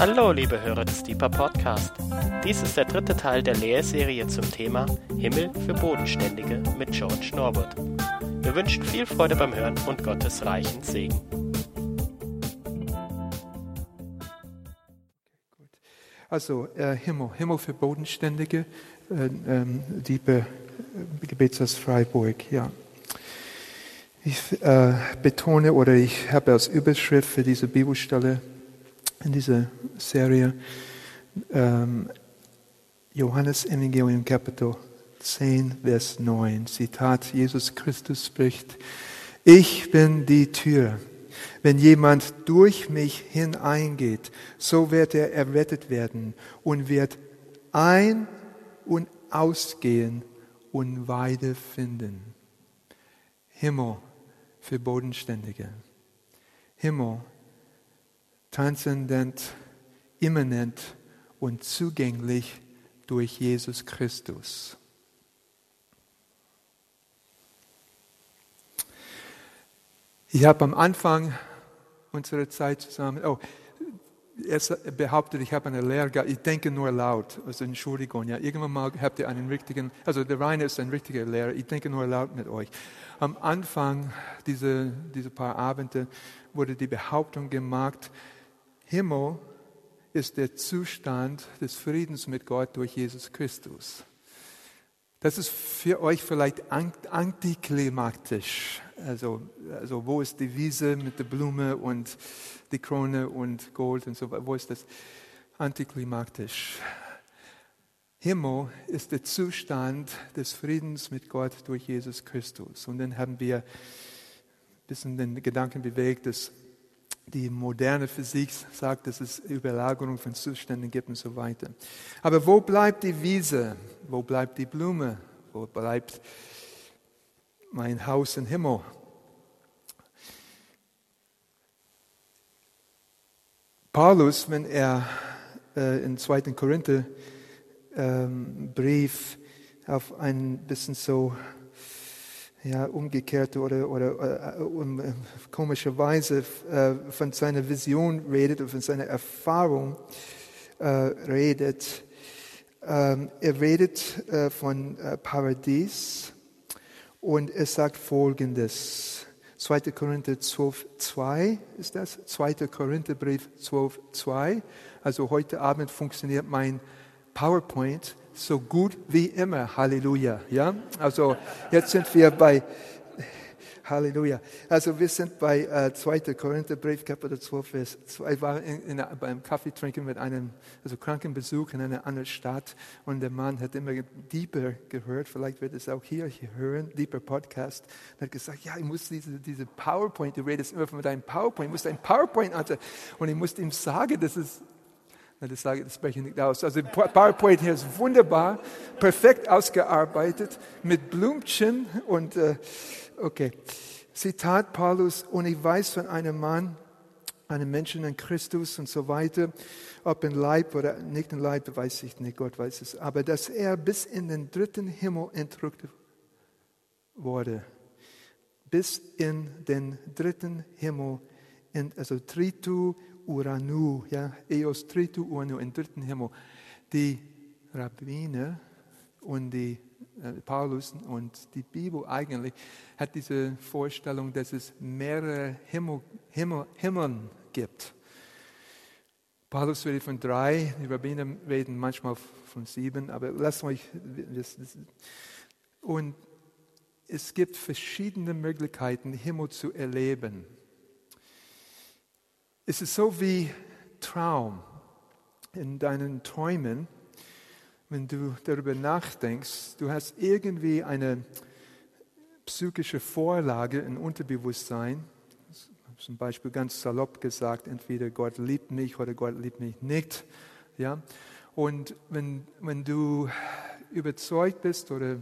Hallo, liebe Hörer des Deeper Podcast. Dies ist der dritte Teil der Lehrserie zum Thema Himmel für Bodenständige mit George Norwood. Wir wünschen viel Freude beim Hören und Gottes reichen Segen. Also äh, Himmel, Himmel für Bodenständige, äh, ähm, Diepe Gebetshaus Freiburg, ja. Ich äh, betone oder ich habe als Überschrift für diese Bibelstelle in dieser Serie ähm, Johannes Evangelium Kapitel 10, Vers 9. Zitat, Jesus Christus spricht, ich bin die Tür. Wenn jemand durch mich hineingeht, so wird er errettet werden und wird ein- und ausgehen und Weide finden. Himmel für Bodenständige. Himmel transzendent, immanent und zugänglich durch Jesus Christus. Ich habe am Anfang unserer Zeit zusammen, oh, er behauptet, ich habe eine Lehre, ich denke nur laut, also Entschuldigung, ja, irgendwann mal habt ihr einen richtigen, also der Rainer ist ein richtiger Lehrer, ich denke nur laut mit euch. Am Anfang dieser diese paar Abende wurde die Behauptung gemacht, Himmel ist der Zustand des Friedens mit Gott durch Jesus Christus. Das ist für euch vielleicht antiklimatisch. Also, also wo ist die Wiese mit der Blume und die Krone und Gold und so weiter? Wo ist das antiklimatisch? Himmel ist der Zustand des Friedens mit Gott durch Jesus Christus. Und dann haben wir ein bisschen den Gedanken bewegt, dass die moderne Physik sagt, dass es Überlagerung von Zuständen gibt und so weiter. Aber wo bleibt die Wiese? Wo bleibt die Blume? Wo bleibt mein Haus im Himmel? Paulus, wenn er äh, im zweiten Korinther ähm, Brief auf ein bisschen so ja, umgekehrte oder, oder uh, um, komische Weise uh, von seiner Vision redet und von seiner Erfahrung uh, redet. Ähm, er redet von Paradies und er sagt Folgendes. 2. Korinther 12, 2 ist das. 2. Korintherbrief 12, 2. Also heute Abend funktioniert mein PowerPoint so gut wie immer. Halleluja. Ja? Also jetzt sind wir bei Halleluja. Also wir sind bei äh, 2. Korintherbrief, Kapitel 12, Vers 2. Ich war in, in, beim Kaffee trinken mit einem also Krankenbesuch in einer anderen Stadt und der Mann hat immer Deeper gehört. Vielleicht wird es auch hier hören, Deeper Podcast. Und hat gesagt, ja, ich muss diese, diese PowerPoint, du redest immer von deinem PowerPoint, ich muss dein PowerPoint anschauen. Und ich musste ihm sagen, das das spreche ich nicht aus. Also PowerPoint hier ist wunderbar, perfekt ausgearbeitet mit Blümchen und äh, okay. Zitat Paulus, und ich weiß von einem Mann, einem Menschen in Christus und so weiter, ob in Leib oder nicht in Leib, weiß ich nicht, Gott weiß es, aber dass er bis in den dritten Himmel entrückt wurde. Bis in den dritten Himmel, also Tritu Uranu, ja, Eos Tritu Uranu, im dritten Himmel. Die Rabbiner und die äh, Paulus und die Bibel eigentlich hat diese Vorstellung, dass es mehrere Himmel, Himmel, Himmeln gibt. Paulus redet von drei, die Rabbiner reden manchmal von sieben, aber lasst euch. Und es gibt verschiedene Möglichkeiten, Himmel zu erleben. Es ist so wie Traum in deinen Träumen, wenn du darüber nachdenkst, du hast irgendwie eine psychische Vorlage im Unterbewusstsein, zum Beispiel ganz salopp gesagt, entweder Gott liebt mich oder Gott liebt mich nicht. Ja? Und wenn, wenn du überzeugt bist oder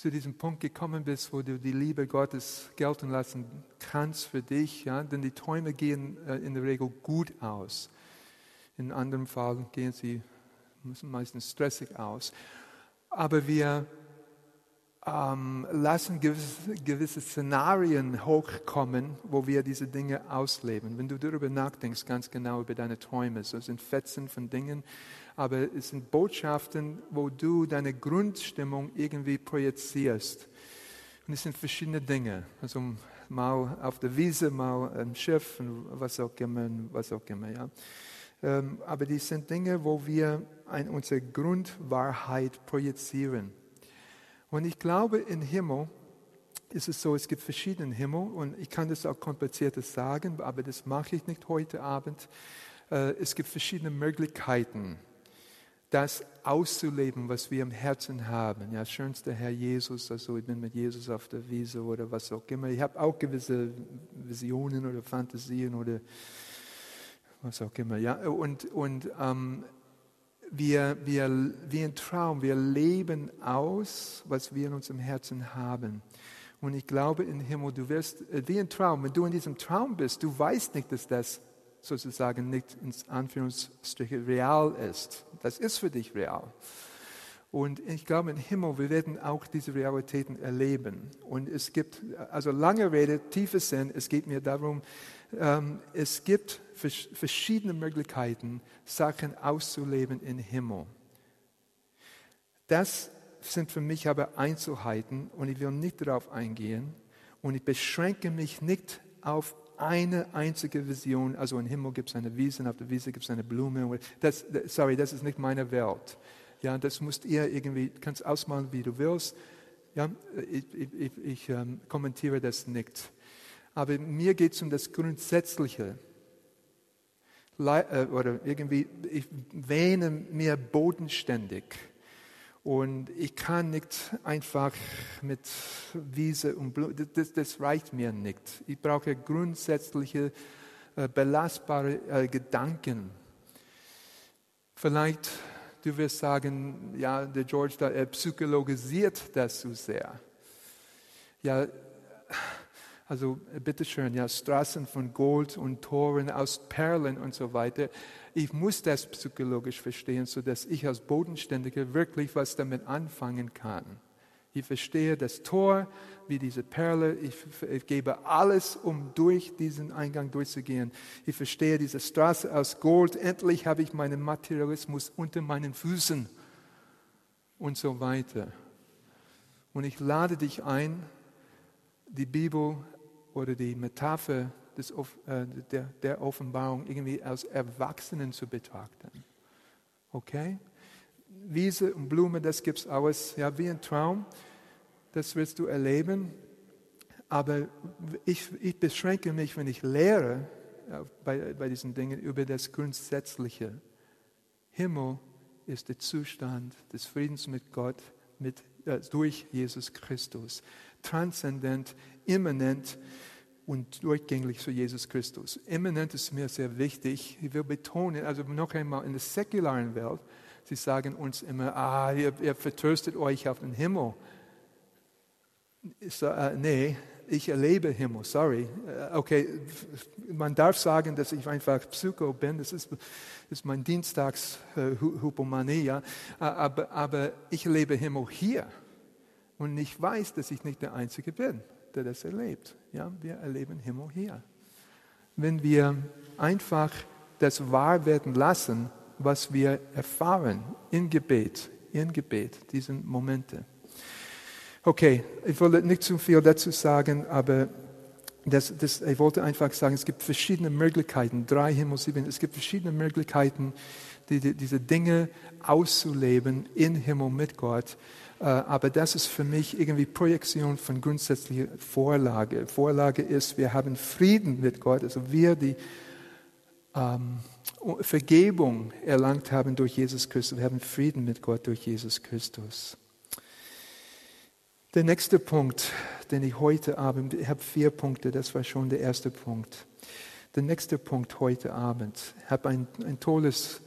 zu diesem Punkt gekommen bist, wo du die Liebe Gottes gelten lassen kannst für dich, ja, denn die Träume gehen äh, in der Regel gut aus. In anderen Fällen gehen sie meistens stressig aus. Aber wir ähm, lassen gewisse, gewisse Szenarien hochkommen, wo wir diese Dinge ausleben. Wenn du darüber nachdenkst, ganz genau über deine Träume, so sind Fetzen von Dingen, aber es sind Botschaften, wo du deine Grundstimmung irgendwie projizierst. Und es sind verschiedene Dinge. Also mal auf der Wiese, mal im Schiff, was auch immer, was auch immer. Ja. Ähm, aber die sind Dinge, wo wir ein, unsere Grundwahrheit projizieren. Und ich glaube, im Himmel ist es so, es gibt verschiedene Himmel und ich kann das auch komplizierter sagen, aber das mache ich nicht heute Abend. Äh, es gibt verschiedene Möglichkeiten, das auszuleben, was wir im Herzen haben. Ja, schönster Herr Jesus, also ich bin mit Jesus auf der Wiese oder was auch immer. Ich habe auch gewisse Visionen oder Fantasien oder was auch immer. Ja, und, und ähm, wir, wir, wie ein Traum, wir leben aus, was wir in unserem Herzen haben. Und ich glaube im Himmel, du wirst, äh, wie ein Traum, wenn du in diesem Traum bist, du weißt nicht, dass das sozusagen nicht in Anführungsstriche real ist. Das ist für dich real. Und ich glaube, im Himmel, wir werden auch diese Realitäten erleben. Und es gibt, also lange Rede, tiefer Sinn, es geht mir darum, ähm, es gibt verschiedene Möglichkeiten, Sachen auszuleben im Himmel. Das sind für mich aber Einzelheiten und ich will nicht darauf eingehen und ich beschränke mich nicht auf eine einzige Vision. Also im Himmel gibt es eine Wiese und auf der Wiese gibt es eine Blume. Das, sorry, das ist nicht meine Welt. Ja, das musst ihr irgendwie, kannst ausmalen, wie du willst. Ja, ich, ich, ich, ähm, kommentiere das nicht. Aber mir geht es um das Grundsätzliche. Äh, oder irgendwie, ich wähne mir bodenständig. Und ich kann nicht einfach mit Wiese und Blumen, das, das reicht mir nicht. Ich brauche grundsätzliche, äh, belastbare äh, Gedanken. Vielleicht, du wirst sagen, ja, der George, da, er psychologisiert das so sehr. Ja, also bitteschön, ja, Straßen von Gold und Toren aus Perlen und so weiter. Ich muss das psychologisch verstehen, sodass ich als Bodenständiger wirklich was damit anfangen kann. Ich verstehe das Tor wie diese Perle. Ich, ich, gebe alles, um durch diesen Eingang durchzugehen. Ich verstehe diese Straße aus Gold. Endlich habe ich meinen Materialismus unter meinen Füßen und so weiter. Und ich lade dich ein, die Bibel oder die Metapher des, äh, der, der Offenbarung irgendwie als Erwachsenen zu betrachten. Okay? Wiese und Blume, das gibt es alles, ja, wie ein Traum. Das wirst du erleben. Aber ich, ich beschränke mich, wenn ich lehre ja, bei, bei diesen Dingen, über das Grundsätzliche. Himmel ist der Zustand des Friedens mit Gott mit, äh, durch Jesus Christus. Transzendent, immanent und durchgängig zu Jesus Christus. Immanent ist mir sehr wichtig. Ich will betonen, also noch einmal in der säkularen Welt, sie sagen uns immer, ah, ihr, ihr vertröstet euch auf den Himmel. Ich sage, äh, nee, ich erlebe Himmel, sorry. Äh, okay, man darf sagen, dass ich einfach Psycho bin, das ist, ist mein Dienstagshypomanie, äh, ja. aber, aber ich erlebe Himmel hier. Und ich weiß, dass ich nicht der Einzige bin der das erlebt. Ja, wir erleben Himmel hier. Wenn wir einfach das wahr werden lassen, was wir erfahren in Gebet, in Gebet, diese Momente. Okay, ich wollte nicht zu viel dazu sagen, aber das, das, ich wollte einfach sagen, es gibt verschiedene Möglichkeiten, drei Himmel, sieben, es gibt verschiedene Möglichkeiten, die, die, diese Dinge auszuleben in Himmel mit Gott. Äh, aber das ist für mich irgendwie Projektion von grundsätzlicher Vorlage. Vorlage ist, wir haben Frieden mit Gott, also wir, die ähm, Vergebung erlangt haben durch Jesus Christus. Wir haben Frieden mit Gott durch Jesus Christus. Der nächste Punkt, den ich heute Abend, ich habe vier Punkte, das war schon der erste Punkt. Der nächste Punkt heute Abend, ich habe ein, ein tolles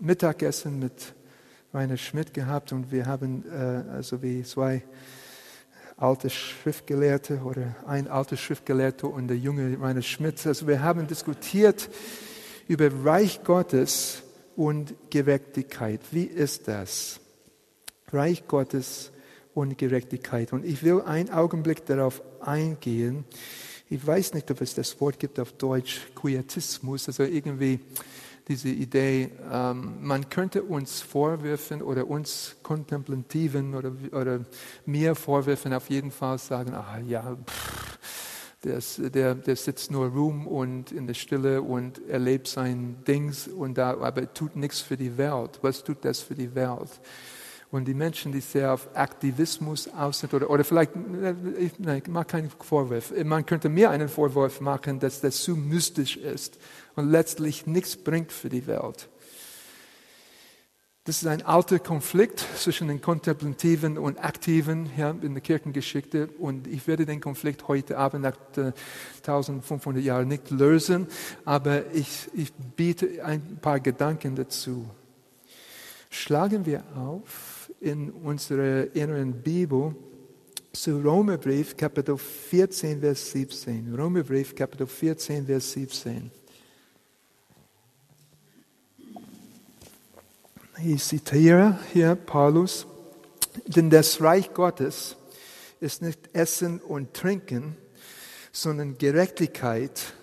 Mittagessen mit Rainer Schmidt gehabt und wir haben äh, also wie zwei alte Schriftgelehrte oder ein alter Schriftgelehrter und der junge Rainer Schmidt. Also wir haben diskutiert über Reich Gottes und Gerechtigkeit. Wie ist das? Reich Gottes und Gerechtigkeit. Und ich will einen Augenblick darauf eingehen. Ich weiß nicht, ob es das Wort gibt auf Deutsch, Quietismus, also irgendwie diese Idee, ähm, man könnte uns vorwerfen oder uns Kontemplativen oder, oder mir vorwerfen, auf jeden Fall sagen, ah ja, pff, der, der, der sitzt nur rum und in der Stille und erlebt sein Dings und da, aber tut nichts für die Welt. Was tut das für die Welt? Und die Menschen, die sehr auf Aktivismus aus sind, oder, oder vielleicht, ich, nein, ich mache keinen Vorwurf. Man könnte mir einen Vorwurf machen, dass das zu mystisch ist und letztlich nichts bringt für die Welt. Das ist ein alter Konflikt zwischen den Kontemplativen und Aktiven ja, in der Kirchengeschichte. Und ich werde den Konflikt heute Abend nach 1500 Jahren nicht lösen, aber ich, ich biete ein paar Gedanken dazu. Schlagen wir auf in unserer inneren Bibel zu Römerbrief, Kapitel 14, Vers 17. Römerbrief, Kapitel 14, Vers 17. Ich zitiere hier Paulus, denn das Reich Gottes ist nicht Essen und Trinken, sondern Gerechtigkeit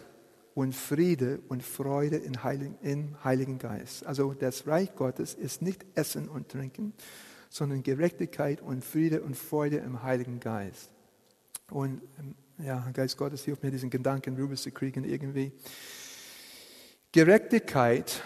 und Friede und Freude im Heiligen, im Heiligen Geist. Also das Reich Gottes ist nicht Essen und Trinken, sondern Gerechtigkeit und Friede und Freude im Heiligen Geist. Und ja, Geist Gottes hilft mir, diesen Gedanken rüberzukriegen irgendwie. Gerechtigkeit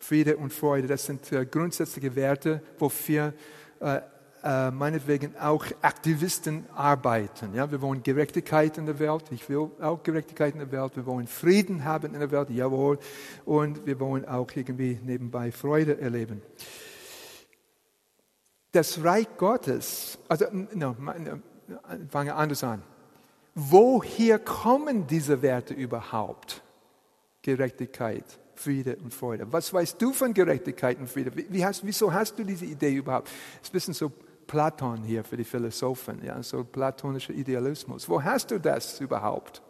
Friede und Freude, das sind äh, grundsätzliche Werte, wofür äh, äh, meinetwegen auch Aktivisten arbeiten. Ja, wir wollen Gerechtigkeit in der Welt. Ich will auch Gerechtigkeit in der Welt. Wir wollen Frieden haben in der Welt, jawohl. Und wir wollen auch irgendwie nebenbei Freude erleben. Das Reich Gottes, also, no, fange anders an. Woher kommen diese Werte überhaupt? Gerechtigkeit, Friede und Freude. Was weißt du von Gerechtigkeit und Friede? Wie hast, wieso hast du diese Idee überhaupt? Es ist ein bisschen so Platon hier für die Philosophen, ja, so platonischer Idealismus. Wo hast du das überhaupt?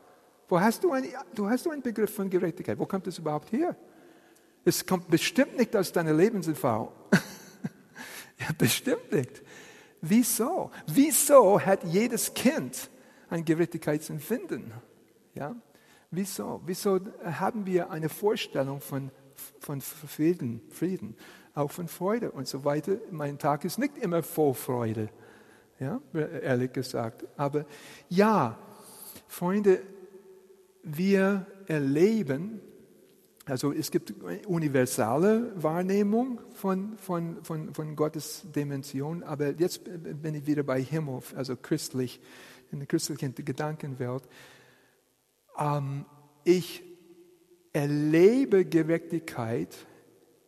Wo hast du, ein, du hast du einen Begriff von Gerechtigkeit? Wo kommt das überhaupt her? Es kommt bestimmt nicht aus deiner Lebenserfahrung. ja, bestimmt nicht. Wieso? Wieso hat jedes Kind ein Gerechtigkeitsempfinden? Ja? Wieso? Wieso haben wir eine Vorstellung von, von Frieden, Frieden, auch von Freude und so weiter? Mein Tag ist nicht immer voll Freude, ja, ehrlich gesagt. Aber ja, Freunde, wir erleben, also es gibt universale Wahrnehmung von, von, von, von Gottes Dimension, aber jetzt bin ich wieder bei Himmel, also christlich, in der christlichen Gedankenwelt. Ähm, ich erlebe Gerechtigkeit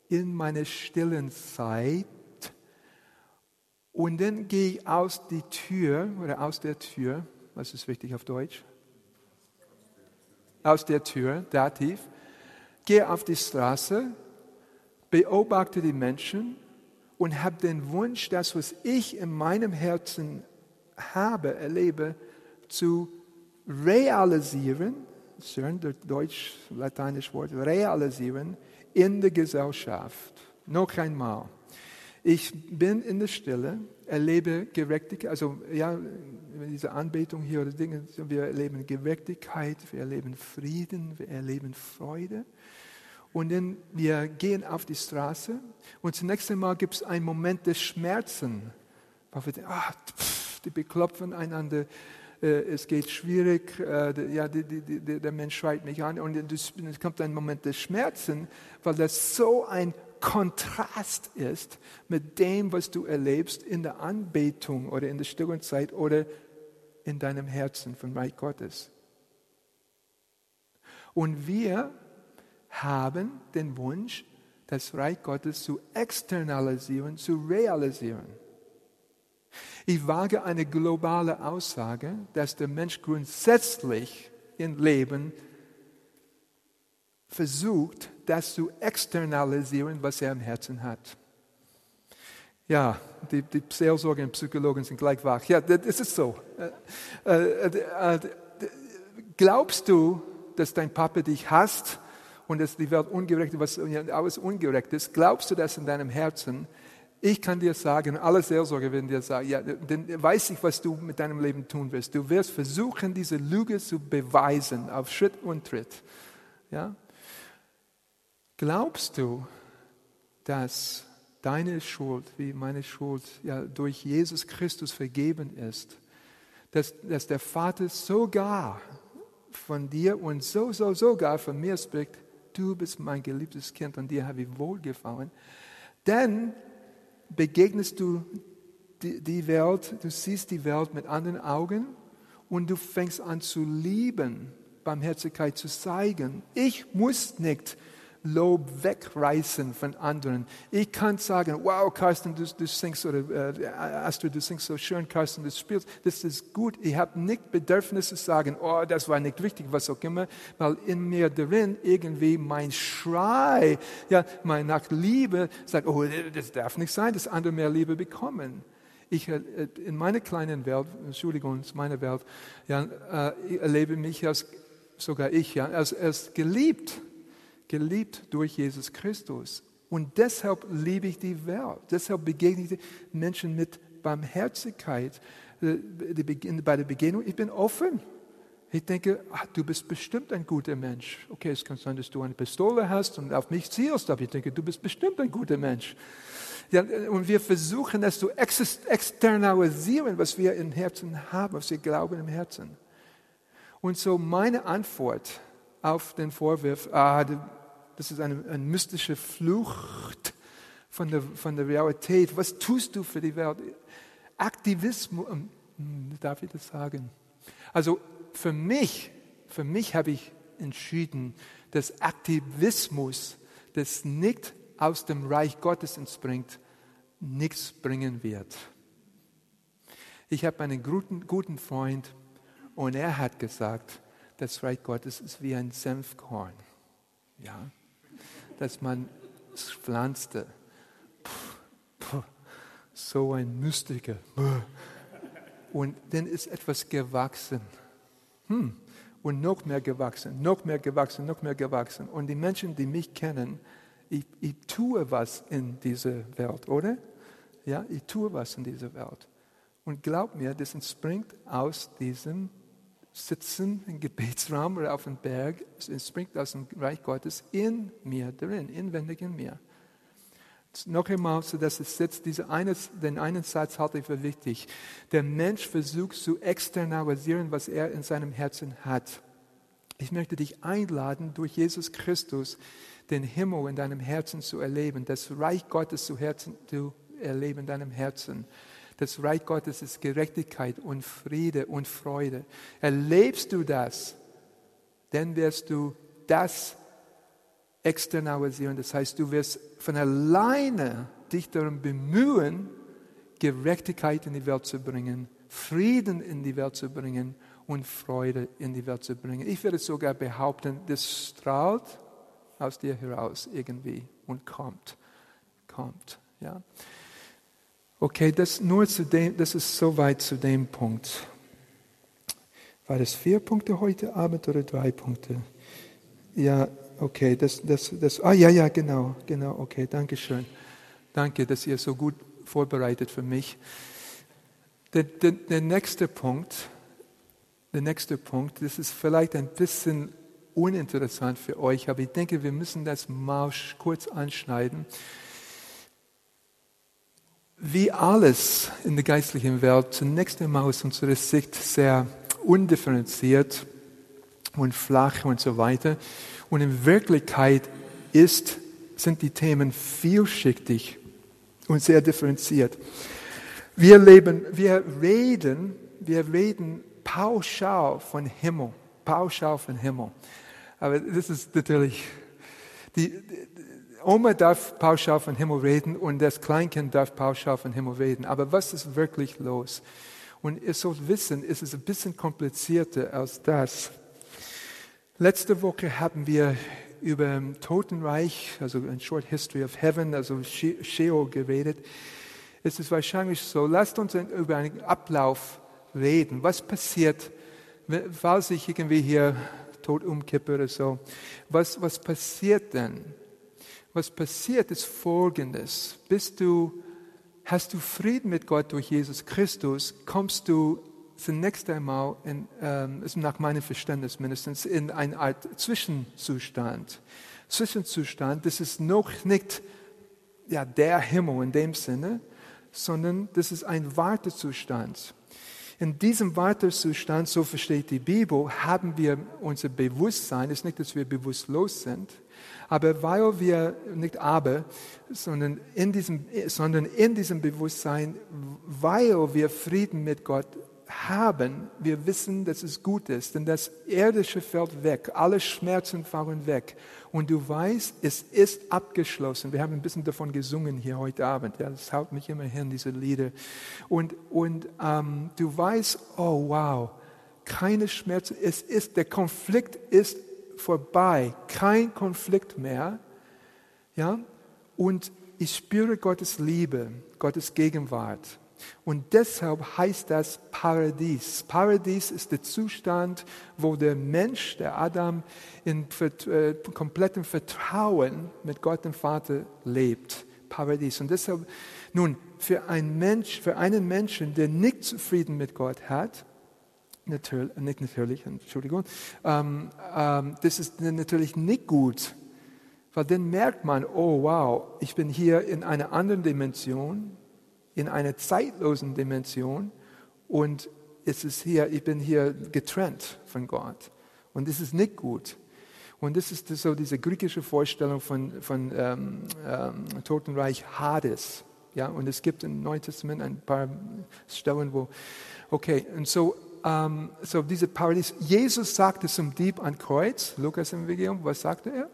in meiner stillen Zeit und dann gehe ich aus die Tür oder aus der Tür, was ist wichtig auf Deutsch? Aus der Tür, dativ, gehe auf die Straße, beobachte die Menschen und habe den Wunsch, das, was ich in meinem Herzen habe, erlebe, zu realisieren, schön, deutsch, lateinisch Wort, realisieren in der Gesellschaft. Noch einmal. Ich bin in der Stille, erlebe Gerechtigkeit, also ja, diese Anbetung hier oder Dinge, wir erleben Gerechtigkeit, wir erleben Frieden, wir erleben Freude. Und dann wir gehen auf die Straße und zunächst einmal gibt es einen Moment des Schmerzen. Ah, die beklopfen einander, es geht schwierig, äh, ja, die, die, die, der Mensch schreit mich an und es kommt ein Moment des Schmerzen, weil das so ein Kontrast ist mit dem, was du erlebst in der Anbetung oder in der stillen Zeit oder in deinem Herzen vom Reich Gottes. Und wir haben den Wunsch, das Reich Gottes zu externalisieren, zu realisieren. Ich wage eine globale Aussage, dass der Mensch grundsätzlich im Leben versucht, das zu externalisieren, was er im Herzen hat. Ja, die, die Seelsorger und Psychologen sind gleich wach. Ja, das ist so. Äh, äh, äh, glaubst du, dass dein Papa dich hasst und dass die Welt ungerecht ist, was alles ungerecht ist? Glaubst du das in deinem Herzen? Ich kann dir sagen, alle Seelsorger werden dir sagen, ja, dann weiß ich, was du mit deinem Leben tun wirst. Du wirst versuchen, diese Lüge zu beweisen, auf Schritt und Tritt. Ja? Glaubst du, dass deine Schuld, wie meine Schuld, ja, durch Jesus Christus vergeben ist? Dass, dass der Vater sogar von dir und so, so, sogar von mir spricht, du bist mein geliebtes Kind, an dir habe ich wohlgefallen. Denn begegnest du die, die Welt, du siehst die Welt mit anderen Augen und du fängst an zu lieben, Barmherzigkeit zu zeigen. Ich muss nicht Lob wegreißen von anderen. Ich kann sagen, wow, Carsten, du, du singst, oder äh, Astrid, du singst so schön, Carsten, du spielst, das ist gut. Ich habe nicht Bedürfnis zu sagen, oh, das war nicht wichtig, was auch immer, weil in mir drin irgendwie mein Schrei, ja, mein nach Liebe sagt, oh, das darf nicht sein, dass andere mehr Liebe bekommen. Ich, äh, in meiner kleinen Welt, Entschuldigung, in meiner Welt, ja, äh, erlebe mich als, sogar ich, ja, als, als geliebt geliebt durch Jesus Christus. Und deshalb liebe ich die Welt. Deshalb begegne ich Menschen mit Barmherzigkeit. Äh, bei der Begegnung, ich bin offen. Ich denke, ach, du bist bestimmt ein guter Mensch. Okay, es kann sein, dass du eine Pistole hast und auf mich zielst, aber ich denke, du bist bestimmt ein guter Mensch. Ja, und wir versuchen das zu externalisieren, was wir im Herzen haben, was wir glauben im Herzen. Und so meine Antwort auf den Vorwurf, ah, das ist eine, eine mystische Flucht von der, von der Realität. Was tust du für die Welt? Aktivismus, ähm, hm, darf ich das sagen? Also für mich, für mich habe ich entschieden, dass Aktivismus, das nicht aus dem Reich Gottes entspringt, nichts bringen wird. Ich habe einen guten, guten Freund und er hat gesagt, das Reich Gottes ist wie ein Senfkorn. Ja, dass man pflanzte. Puh, so ein Mystiker. Und dann ist etwas gewachsen. Hm. Und noch mehr gewachsen, noch mehr gewachsen, noch mehr gewachsen. Und die Menschen, die mich kennen, ich, ich tue was in dieser Welt, oder? Ja, ich tue was in dieser Welt. Und glaub mir, das entspringt aus diesem sitzen im Gebetsraum oder auf dem Berg, es entspringt aus dem Reich Gottes in mir drin, inwendig in mir. Noch einmal, so dass es sitzt, diese eine, den einen Satz halte ich für wichtig. Der Mensch versucht zu externalisieren, was er in seinem Herzen hat. Ich möchte dich einladen, durch Jesus Christus den Himmel in deinem Herzen zu erleben, das Reich Gottes zu, Herzen, zu erleben in deinem Herzen. Das Reich Gottes ist Gerechtigkeit und Friede und Freude. Erlebst du das, dann wirst du das externalisieren. Das heißt, du wirst von alleine dich darum bemühen, Gerechtigkeit in die Welt zu bringen, Frieden in die Welt zu bringen und Freude in die Welt zu bringen. Ich würde sogar behaupten, das strahlt aus dir heraus irgendwie und kommt, kommt. Ja. Okay, das nur zu dem, das ist soweit zu dem Punkt. War das vier Punkte heute Abend oder drei Punkte? Ja, okay, das, das, das, ah ja, ja, genau, genau, okay, danke schön. Danke, dass ihr so gut vorbereitet für mich. Der, der, der nächste Punkt, der nächste Punkt, das ist vielleicht ein bisschen uninteressant für euch, aber ich denke, wir müssen das mal kurz anschneiden wie alles in der geistlichen Welt zunächst einmal aus unserer Sicht sehr undifferenziert und flach und so weiter. Und in Wirklichkeit ist, sind die Themen vielschichtig und sehr differenziert. Wir leben, wir reden, wir reden pauschal von Himmel, pauschal von Himmel. Aber das ist natürlich, die, Oma darf pauschal von Himmel reden und das Kleinkind darf pauschal von Himmel reden. Aber was ist wirklich los? Und ihr sollt wissen, es ist ein bisschen komplizierter als das. Letzte Woche haben wir über Totenreich, also ein Short History of Heaven, also Sheol geredet. Es ist wahrscheinlich so, lasst uns über einen Ablauf reden. Was passiert, falls ich irgendwie hier tot umkippe oder so? Was, was passiert denn? Was passiert, ist Folgendes. Bist du hast du Frieden mit Gott durch Jesus Christus, kommst du zunächst einmal, in, ähm, nach meinem Verständnis mindestens, in eine Art Zwischenzustand. Zwischenzustand, das ist noch nicht ja, der Himmel in dem Sinne, sondern das ist ein Wartezustand. In diesem Wartezustand, so versteht die Bibel, haben wir unser Bewusstsein. Es ist nicht, dass wir bewusstlos sind, aber weil wir, nicht aber, sondern in diesem, sondern in diesem Bewusstsein, weil wir Frieden mit Gott haben, wir wissen, dass es gut ist, denn das Irdische fällt weg, alle Schmerzen fallen weg. Und du weißt, es ist abgeschlossen. Wir haben ein bisschen davon gesungen hier heute Abend. Ja, das haut mich immer hin, diese Lieder. Und, und ähm, du weißt, oh wow, keine Schmerzen. Es ist, der Konflikt ist vorbei, kein Konflikt mehr. Ja, und ich spüre Gottes Liebe, Gottes Gegenwart. Und deshalb heißt das Paradies. Paradies ist der Zustand, wo der Mensch, der Adam, in äh, komplettem Vertrauen mit Gott dem Vater lebt. Paradies. Und deshalb, nun, für einen Mensch, für einen Menschen, der nicht zufrieden mit Gott hat, natürlich, nicht natürlich, Entschuldigung, ähm, ähm, das ist natürlich nicht gut, weil dann merkt man, oh wow, ich bin hier in einer anderen Dimension, in einer zeitlosen Dimension und es ist hier, ich bin hier getrennt von Gott. Und das ist nicht gut. Und das ist so diese griechische Vorstellung von, von ähm, ähm, Totenreich Hades. Ja, und es gibt im Neuen Testament ein paar Stellen, wo, okay, und so, ähm, so diese Paradies. Jesus sagte zum Dieb an Kreuz, Lukas im Evangelium, was sagte er?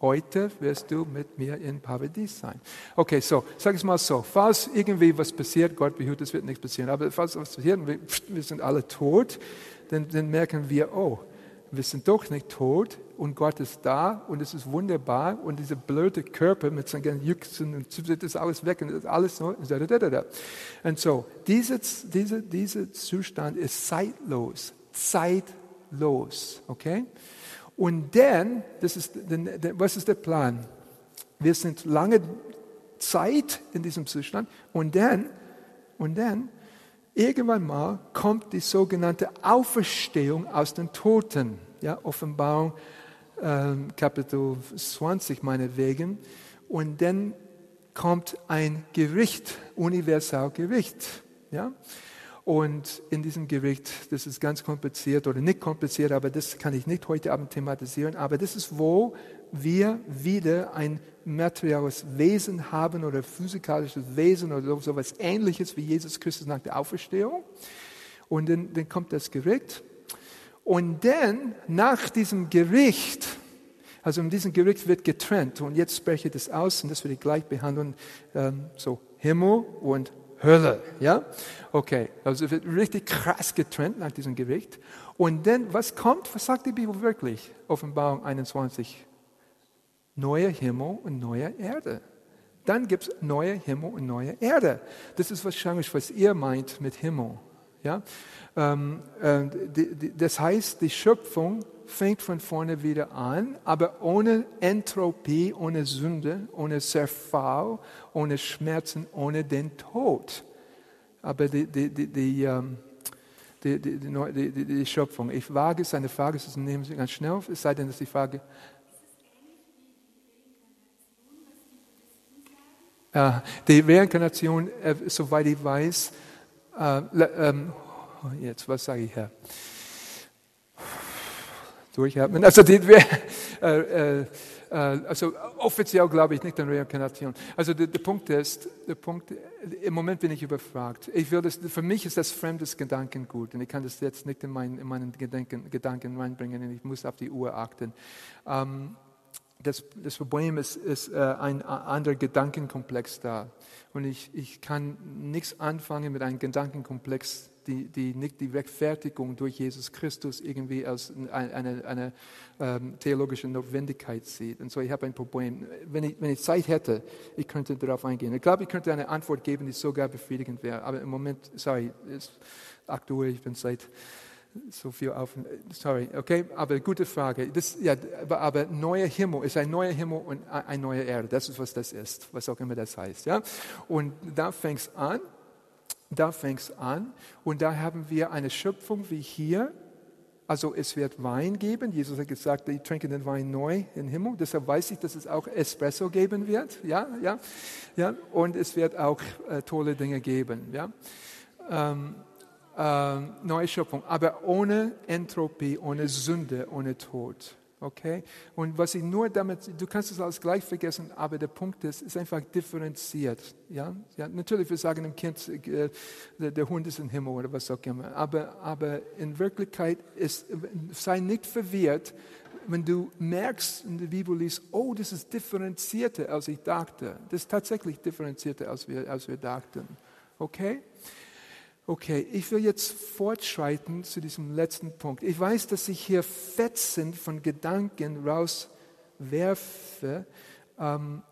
Heute wirst du mit mir in Paradies sein. Okay, so, sag ich mal so. Falls irgendwie was passiert, Gott behütet, es wird nichts passieren, aber falls was passiert, wir, wir sind alle tot, dann, dann merken wir, oh, wir sind doch nicht tot und Gott ist da und es ist wunderbar und dieser blöde Körper mit seinen Jüchsen und das ist alles weg und das alles so. Und so, dieser diese, diese Zustand ist zeitlos, zeitlos, okay? Und dann, das ist, was ist der Plan? Wir sind lange Zeit in diesem Zustand und dann, und dann, irgendwann mal kommt die sogenannte Auferstehung aus den Toten. Ja, Offenbarung äh, Kapitel 20 meinetwegen. Und dann kommt ein Gericht, universal Gericht. Ja? Und in diesem Gericht, das ist ganz kompliziert oder nicht kompliziert, aber das kann ich nicht heute Abend thematisieren, aber das ist, wo wir wieder ein materielles Wesen haben oder physikalisches Wesen oder so etwas Ähnliches wie Jesus Christus nach der Auferstehung. Und dann, dann kommt das Gericht. Und dann, nach diesem Gericht, also in diesem Gericht wird getrennt. Und jetzt spreche ich das aus und das werde ich gleich behandeln. Ähm, so Himmel und Hölle. Ja? Okay, also wird richtig krass getrennt nach diesem Gericht. Und dann, was kommt? Was sagt die Bibel wirklich? Offenbarung 21. Neuer Himmel und neue Erde. Dann gibt es neue Himmel und neue Erde. Das ist wahrscheinlich, was ihr meint mit Himmel. Ja? Ähm, äh, das heißt, die Schöpfung fängt von vorne wieder an, aber ohne Entropie, ohne Sünde, ohne Zerfall, ohne Schmerzen, ohne den Tod. Aber die, die, die, die, ähm, Schöpfung, ich wage es, eine Frage zu nehmen Sie ganz schnell, es sei denn, dass die Frage. Äh, die Reinkarnation, äh, soweit ich weiß, äh, ähm, jetzt, was sage ich Herr? durchatmen. Also, die, äh, äh, also offiziell glaube ich nicht an Reinkarnation. Also der, der, Punkt ist, der Punkt, im Moment bin ich überfragt. Ich will das, für mich ist das fremdes Gedankengut und ich kann das jetzt nicht in, mein, in meinen Gedanken, Gedanken reinbringen. Ich muss auf die Uhr achten. Ähm, das, das, Problem ist, ist äh, ein anderer Gedankenkomplex da. Und ich, ich kann nichts anfangen mit einem Gedankenkomplex, die, die nicht die Rechtfertigung durch Jesus Christus irgendwie als eine, eine, eine ähm, theologische Notwendigkeit sieht. Und so, ich habe ein Problem. Wenn ich, wenn ich Zeit hätte, ich könnte darauf eingehen. Ich glaube, ich könnte eine Antwort geben, die sogar befriedigend wäre. Aber im Moment, sorry, ist aktuell, ich bin seit so viel auf. Sorry, okay, aber gute Frage. Das, ja, aber, aber neuer Himmel ist ein neuer Himmel und eine neue Erde. Das ist, was das ist, was auch immer das heißt. Ja? Und da fängt es an. Da fängt es an. Und da haben wir eine Schöpfung wie hier. Also es wird Wein geben. Jesus hat gesagt, die trinken den Wein neu im Himmel. Deshalb weiß ich, dass es auch Espresso geben wird. Ja, ja, ja. Und es wird auch äh, tolle Dinge geben. Ja. Ähm, äh, neue Schöpfung, aber ohne Entropie, ohne Sünde, ohne Tod. Okay? Und was ich nur damit, du kannst es alles gleich vergessen, aber der Punkt ist, ist einfach differenziert. Ja? ja natürlich, wir sagen dem Kind, äh, der, der, Hund ist im Himmel oder was auch immer. Aber, aber in Wirklichkeit ist, sei nicht verwirrt, wenn du merkst in der Bibel liest, oh, das ist differenzierter, als ich dachte. Das ist tatsächlich differenzierter, als wir, als wir dachten. Okay? Okay, ich will jetzt fortschreiten zu diesem letzten Punkt. Ich weiß, dass ich hier Fetzen von Gedanken rauswerfe. Ähm,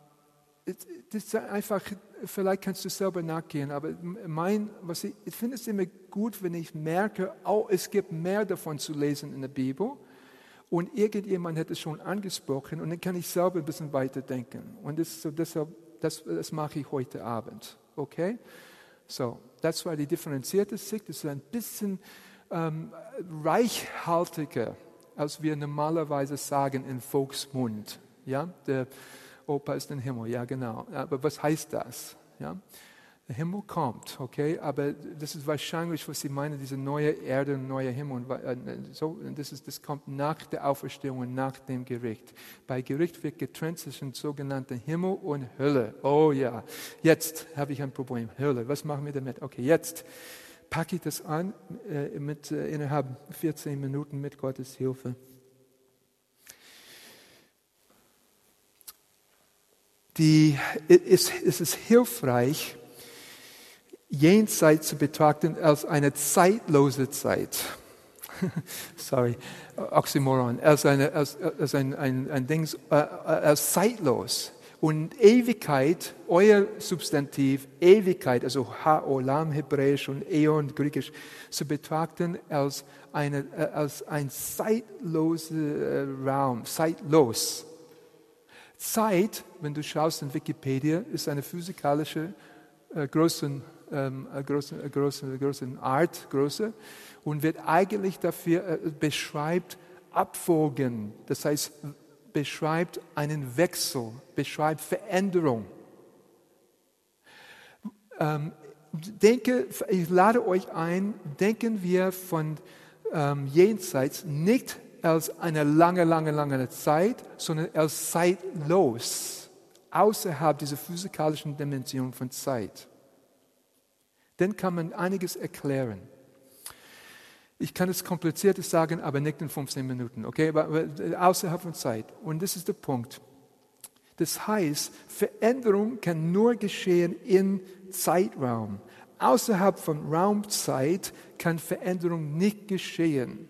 das ist einfach, vielleicht kannst du selber nachgehen, aber mein, was ich, ich finde es immer gut, wenn ich merke, oh, es gibt mehr davon zu lesen in der Bibel und irgendjemand hat es schon angesprochen und dann kann ich selber ein bisschen weiterdenken. Und das, so deshalb, das, das mache ich heute Abend. Okay? So, das war die differenzierte Sicht. Das ist ein bisschen ähm, reichhaltiger, als wir normalerweise sagen in Volksmund. Ja, der Opa ist im Himmel. Ja, genau. Aber was heißt das? Ja, der Himmel kommt, okay, aber das ist wahrscheinlich, was Sie meinen, diese neue Erde und neue Himmel. Und äh, so, das, ist, das kommt nach der Auferstehung und nach dem Gericht. Bei Gericht wird getrennt zwischen sogenannten Himmel und Hölle. Oh ja, jetzt habe ich ein Problem. Hölle, was machen wir damit? Okay, jetzt packe ich das an äh, mit, äh, innerhalb 14 Minuten mit Gottes Hilfe. Die, es, es ist hilfreich, Jenseits zu betrachten als eine zeitlose Zeit. Sorry, Oxymoron, als, eine, als, als ein, ein, ein Ding, äh, als zeitlos. Und Ewigkeit, euer Substantiv, Ewigkeit, also Ha-Olam hebräisch und Eon griechisch, zu betrachten als, eine, äh, als ein zeitloser äh, Raum, zeitlos. Zeit, wenn du schaust in Wikipedia, ist eine physikalische äh, Größen, ähm, großen, großen, großen Art, Größe, und wird eigentlich dafür äh, beschreibt Abfolgen, das heißt beschreibt einen Wechsel, beschreibt Veränderung. Ähm, denke, ich lade euch ein, denken wir von ähm, jenseits nicht als eine lange, lange, lange Zeit, sondern als zeitlos, außerhalb dieser physikalischen Dimension von Zeit. Dann kann man einiges erklären. Ich kann es kompliziertes sagen, aber nicht in 15 Minuten, okay? Aber außerhalb von Zeit. Und das ist der Punkt. Das heißt, Veränderung kann nur geschehen in Zeitraum. Außerhalb von Raumzeit kann Veränderung nicht geschehen.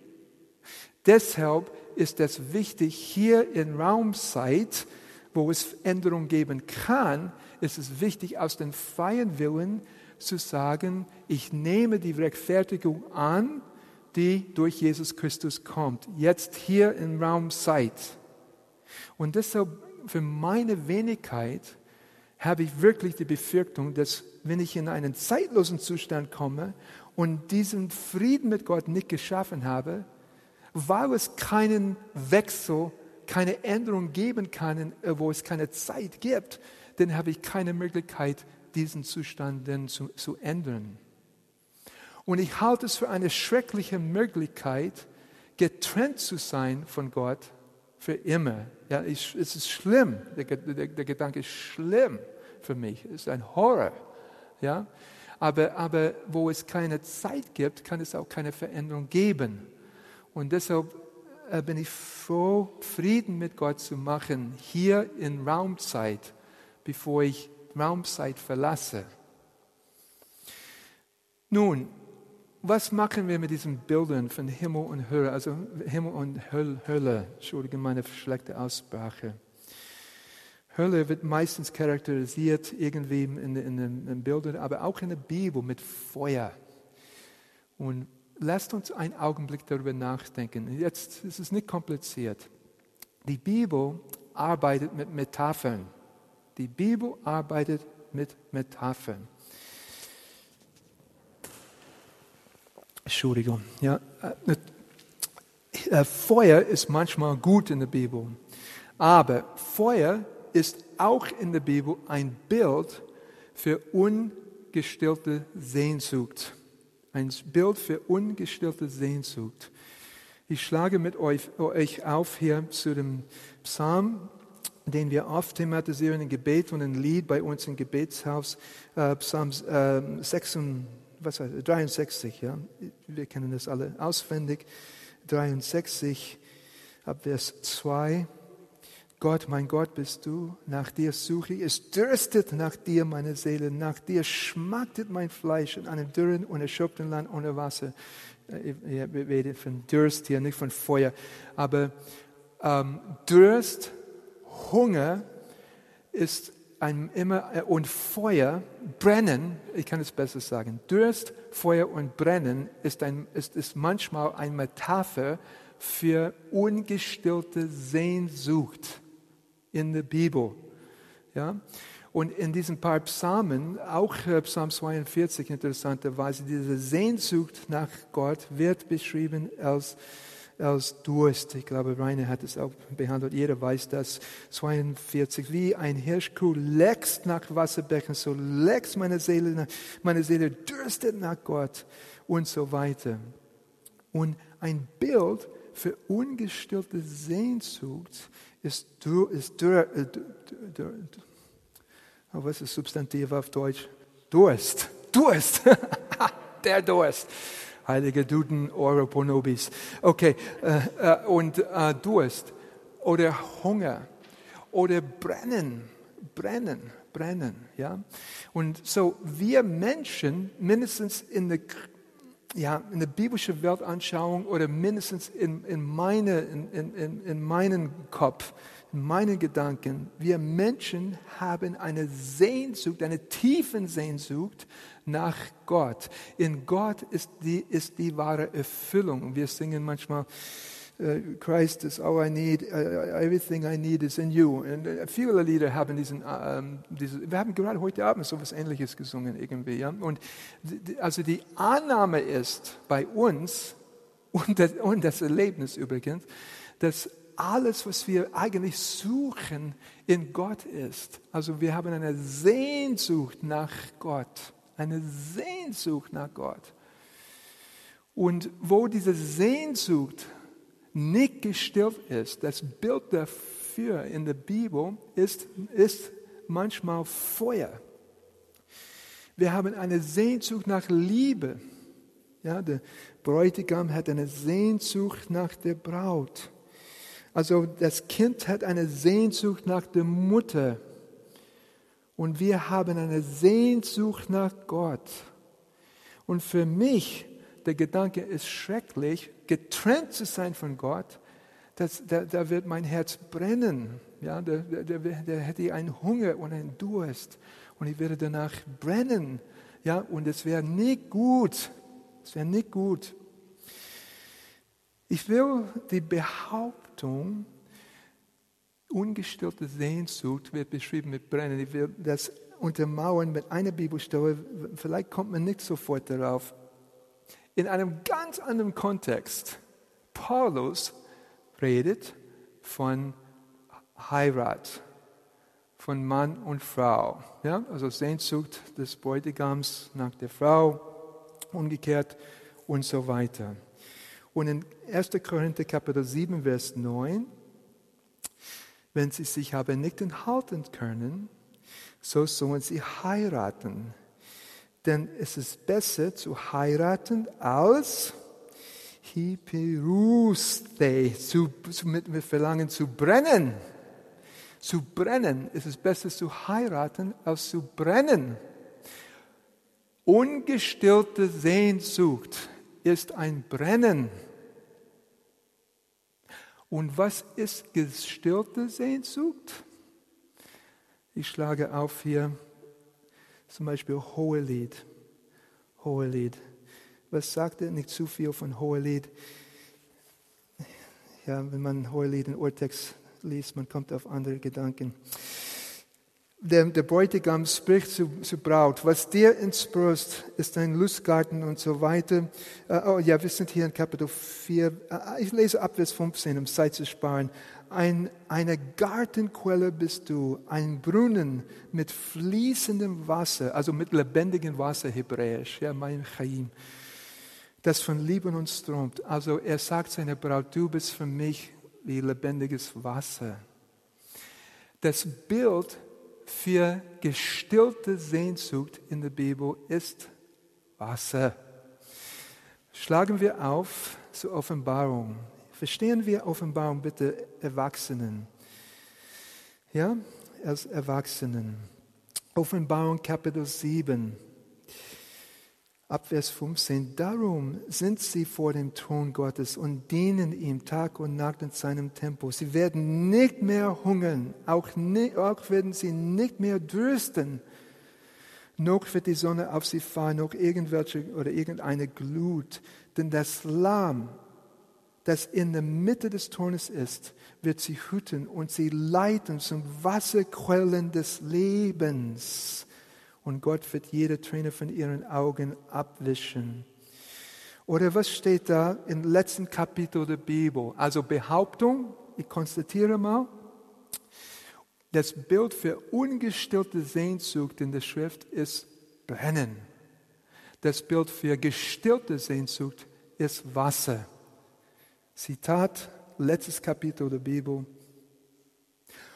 Deshalb ist es wichtig, hier in Raumzeit, wo es Veränderung geben kann, ist es wichtig, aus dem freien Willen zu sagen, ich nehme die Rechtfertigung an, die durch Jesus Christus kommt, jetzt hier im Raum Zeit. Und deshalb für meine Wenigkeit habe ich wirklich die Befürchtung, dass wenn ich in einen zeitlosen Zustand komme und diesen Frieden mit Gott nicht geschaffen habe, weil es keinen Wechsel, keine Änderung geben kann, wo es keine Zeit gibt, dann habe ich keine Möglichkeit, diesen Zustand denn zu, zu ändern. Und ich halte es für eine schreckliche Möglichkeit, getrennt zu sein von Gott für immer. Ja, ich, es ist schlimm, der, der, der, Gedanke ist schlimm für mich, es ist ein Horror. Ja? Aber, aber wo es keine Zeit gibt, kann es auch keine Veränderung geben. Und deshalb äh, bin ich froh, Frieden mit Gott zu machen, hier in Raumzeit, bevor ich Raumzeit verlasse. Nun, was machen wir mit diesen Bildern von Himmel und Hölle, also Himmel und Hölle, Entschuldige meine schlechte Aussprache. Hölle wird meistens charakterisiert irgendwie in, in, in Bildern, aber auch in der Bibel mit Feuer. Und lasst uns einen Augenblick darüber nachdenken. Jetzt ist es nicht kompliziert. Die Bibel arbeitet mit Metaphern. Die Bibel arbeitet mit Metaphern. Entschuldigung. Ja, äh, äh, Feuer ist manchmal gut in der Bibel, aber Feuer ist auch in der Bibel ein Bild für ungestillte Sehnsucht. Ein Bild für ungestillte Sehnsucht. Ich schlage mit euch, euch auf hier zu dem Psalm, den wir oft thematisieren im Gebet und ein Lied bei uns im Gebetshaus, äh, Psalm äh, 66 was heißt, 63, ja, wir kennen das alle auswendig, 63, ab Vers 2. Gott, mein Gott bist du, nach dir suche ich, es dürstet nach dir meine Seele, nach dir schmachtet mein Fleisch in einem dürren und erschöpften Land ohne Wasser. Äh, ich rede von Durst hier, nicht von Feuer, aber ähm, Durst, Hunger ist ein immer äh, und Feuer, Brennen, ich kann es besser sagen, Durst, Feuer und Brennen ist, ein, ist, ist manchmal eine Metapher für ungestillte Sehnsucht in der Bibel. Ja? Und in diesen paar Psalmen, auch äh, Psalm 42 interessanterweise, diese Sehnsucht nach Gott wird beschrieben als als Durst. Ich glaube, Rainer hat es auch behandelt. Jeder weiß das. 42. Wie ein Hirschkuh leckst nach Wasserbecken, so leckst meine Seele, meine Seele dürstet nach Gott und so weiter. Und ein Bild für ungestillte Sehnsucht ist, ist dur, äh, dur, oh, was ist Substantiv auf Deutsch? Durst. Durst. Der Durst. Heilige Duden, Oroponobis. Okay, äh, äh, und äh, Durst oder Hunger oder Brennen, Brennen, Brennen, ja. Und so wir Menschen, mindestens in der ja, in der biblischen Weltanschauung oder mindestens in, in, meine, in, in, in meinen Kopf, in meinen Gedanken, wir Menschen haben eine Sehnsucht, eine tiefen Sehnsucht nach Gott. In Gott ist die, ist die wahre Erfüllung. Wir singen manchmal, uh, Christ is all I need, uh, everything I need is in you. Und uh, viele Lieder haben diesen, uh, diese, wir haben gerade heute Abend so etwas Ähnliches gesungen irgendwie. Ja? Und also die Annahme ist bei uns und das, und das Erlebnis übrigens, dass alles, was wir eigentlich suchen, in Gott ist. Also wir haben eine Sehnsucht nach Gott eine Sehnsucht nach Gott. Und wo diese Sehnsucht nicht gestillt ist, das Bild dafür in der Bibel ist, ist manchmal Feuer. Wir haben eine Sehnsucht nach Liebe. Ja, der Bräutigam hat eine Sehnsucht nach der Braut. Also das Kind hat eine Sehnsucht nach der Mutter. Und wir haben eine Sehnsucht nach Gott. Und für mich, der Gedanke ist schrecklich, getrennt zu sein von Gott, das, da, da wird mein Herz brennen. Ja, da, da, da hätte ich einen Hunger und einen Durst. Und ich werde danach brennen. Ja, und es wäre nicht gut. Es wäre nicht gut. Ich will die Behauptung, Ungestillte Sehnsucht wird beschrieben mit Brennen. Ich will das untermauern mit einer Bibelstelle. Vielleicht kommt man nicht sofort darauf. In einem ganz anderen Kontext. Paulus redet von Heirat, von Mann und Frau. Ja? Also Sehnsucht des Bräutigams nach der Frau, umgekehrt und so weiter. Und in 1. Korinther Kapitel 7, Vers 9 wenn sie sich aber nicht enthalten können, so sollen sie heiraten. Denn es ist besser zu heiraten als Hyperuste, zu, mit, mit Verlangen zu brennen. Zu brennen. Es ist besser zu heiraten als zu brennen. Ungestillte Sehnsucht ist ein Brennen. Und was ist gestillte Sehnsucht? Ich schlage auf hier zum Beispiel Hohelied. Hohelied. Was sagt er? Nicht zu viel von Hohelied. Ja, wenn man Hohelied in Urtext liest, man kommt auf andere Gedanken. Der, der Bräutigam spricht zu, zu, Braut, was dir entsprost, ist ein Lustgarten und so weiter. Uh, oh ja, wir sind hier in Kapitel 4. Uh, äh, ich lese ab Vers 15, um Zeit zu sparen. Ein, eine Gartenquelle bist du, ein Brunnen mit fließendem Wasser, also mit lebendigem Wasser, hebräisch, ja, mein Chaim, das von uns strömt. Also er sagt seiner Braut, du bist für mich wie lebendiges Wasser. Das Bild für gestillte Sehnsucht in der Bibel ist Wasser. Schlagen wir auf zur Offenbarung. Verstehen wir Offenbarung bitte Erwachsenen? Ja, als Erwachsenen. Offenbarung Kapitel 7. Ab Vers 15. Darum sind sie vor dem Thron Gottes und dienen ihm Tag und Nacht in seinem Tempo. Sie werden nicht mehr hungern, auch, nicht, auch werden sie nicht mehr dürsten. Noch wird die Sonne auf sie fahren, noch irgendwelche oder irgendeine Glut. Denn das Lamm, das in der Mitte des Thrones ist, wird sie hüten und sie leiten zum Wasserquellen des Lebens und Gott wird jede Träne von ihren Augen abwischen. Oder was steht da im letzten Kapitel der Bibel? Also Behauptung, ich konstatiere mal, das Bild für ungestillte Sehnsucht in der Schrift ist Brennen. Das Bild für gestillte Sehnsucht ist Wasser. Zitat, letztes Kapitel der Bibel.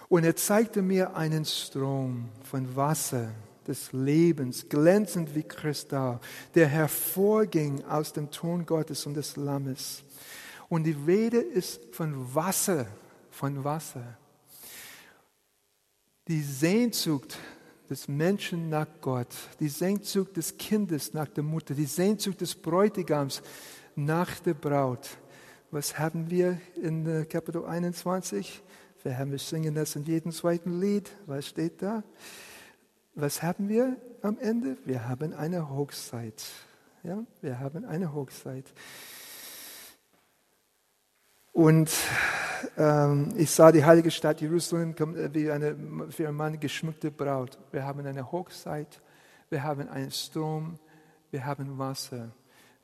Und er zeigte mir einen Strom von Wasser des Lebens, glänzend wie Kristall, der hervorging aus dem Thron Gottes und des Lammes. Und die Rede ist von Wasser, von Wasser. Die Sehnsucht des Menschen nach Gott, die Sehnsucht des Kindes nach der Mutter, die Sehnsucht des Bräutigams nach der Braut. Was haben wir in äh, Kapitel 21? Wir haben wir singen das in jedem zweiten Lied. Was steht da? Was haben wir am Ende? Wir haben eine Hochzeit. Ja, wir haben eine Hochzeit. Und ähm, ich sah die heilige Stadt Jerusalem äh, wie eine für einen Mann geschmückte Braut. Wir haben eine Hochzeit, wir haben einen Strom, wir haben Wasser.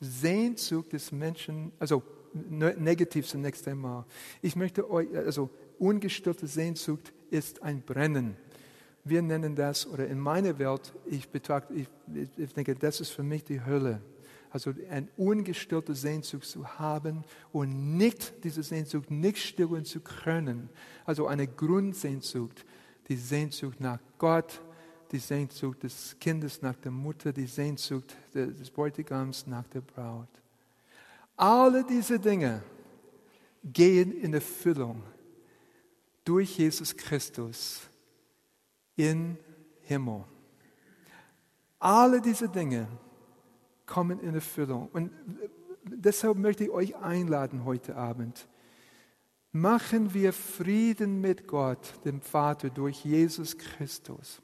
Sehnsucht des Menschen, also ne, negativ zunächst einmal. Ich möchte euch, also ungestörte Sehnsucht ist ein Brennen wir nennen das, oder in meiner Welt, ich betrachte, ich, ich denke, das ist für mich die Hölle. Also eine ungestörte Sehnsucht zu haben und nicht diese Sehnsucht nicht stillen zu können. Also eine Grundsehnsucht, die Sehnsucht nach Gott, die Sehnsucht des Kindes nach der Mutter, die Sehnsucht des Bräutigams nach der Braut. Alle diese Dinge gehen in Erfüllung durch Jesus Christus in Himmel. Alle diese Dinge kommen in Erfüllung. Und deshalb möchte ich euch einladen heute Abend. Machen wir Frieden mit Gott, dem Vater, durch Jesus Christus.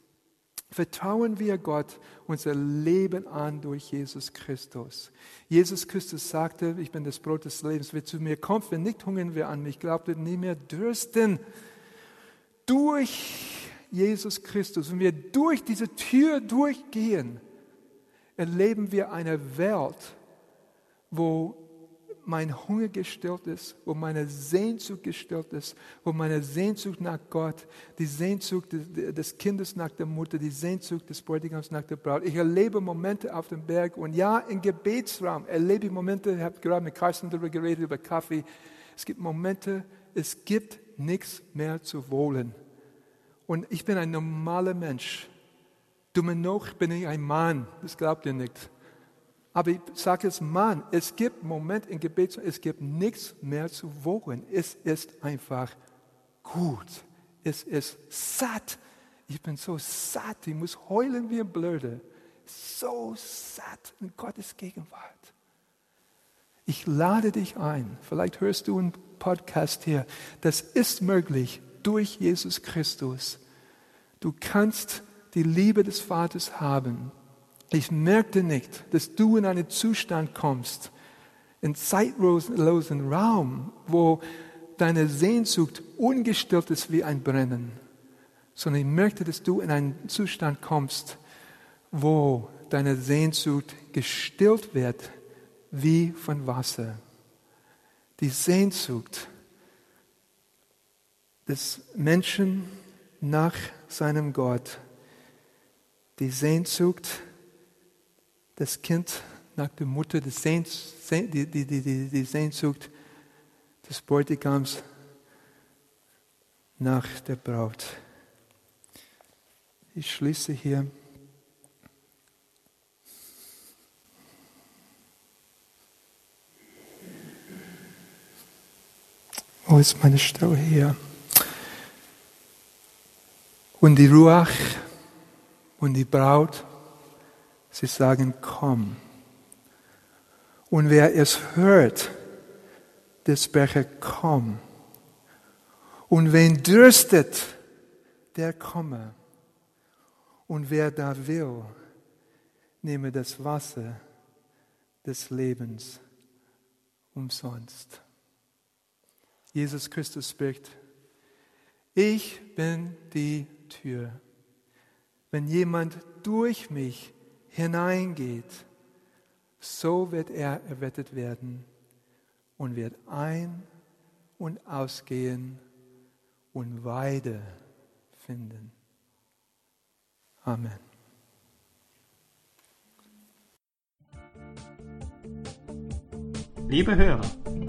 Vertrauen wir Gott unser Leben an durch Jesus Christus. Jesus Christus sagte, ich bin das Brot des Lebens, wer zu mir kommt, wenn nicht hungern wir an mich, glaubt er nie mehr dürsten. Durch Jesus Christus, wenn wir durch diese Tür durchgehen, erleben wir eine Welt, wo mein Hunger gestillt ist, wo meine Sehnsucht gestillt ist, wo meine Sehnsucht nach Gott, die Sehnsucht des Kindes nach der Mutter, die Sehnsucht des Bräutigams nach der Braut. Ich erlebe Momente auf dem Berg und ja, im Gebetsraum erlebe ich Momente, ich habe gerade mit Carsten darüber geredet, über Kaffee. Es gibt Momente, es gibt nichts mehr zu wollen. Und ich bin ein normaler Mensch. Dummer noch bin ich ein Mann. Das glaubt ihr nicht. Aber ich sage es, Mann, es gibt Momente im Gebet, es gibt nichts mehr zu wollen. Es ist einfach gut. Es ist satt. Ich bin so satt. Ich muss heulen wie ein Blöde. So satt in Gottes Gegenwart. Ich lade dich ein. Vielleicht hörst du einen Podcast hier. Das ist möglich durch Jesus Christus. Du kannst die Liebe des Vaters haben Ich merkte nicht, dass du in einen Zustand kommst, in zeitlosen Raum, wo deine Sehnsucht ungestillt ist wie ein Brennen, sondern ich merkte, dass du in einen Zustand kommst, wo deine Sehnsucht gestillt wird wie von Wasser. Die Sehnsucht des Menschen nach seinem Gott, die Sehnsucht des Kind nach der Mutter, die Sehnsucht des Bräutigams nach der Braut. Ich schließe hier. Wo ist meine Stelle hier? Und die Ruach und die Braut, sie sagen, komm. Und wer es hört, der spreche, komm. Und wen dürstet, der komme. Und wer da will, nehme das Wasser des Lebens umsonst. Jesus Christus spricht, ich bin die Tür. Wenn jemand durch mich hineingeht, so wird er errettet werden und wird ein- und ausgehen und Weide finden. Amen. Liebe Hörer,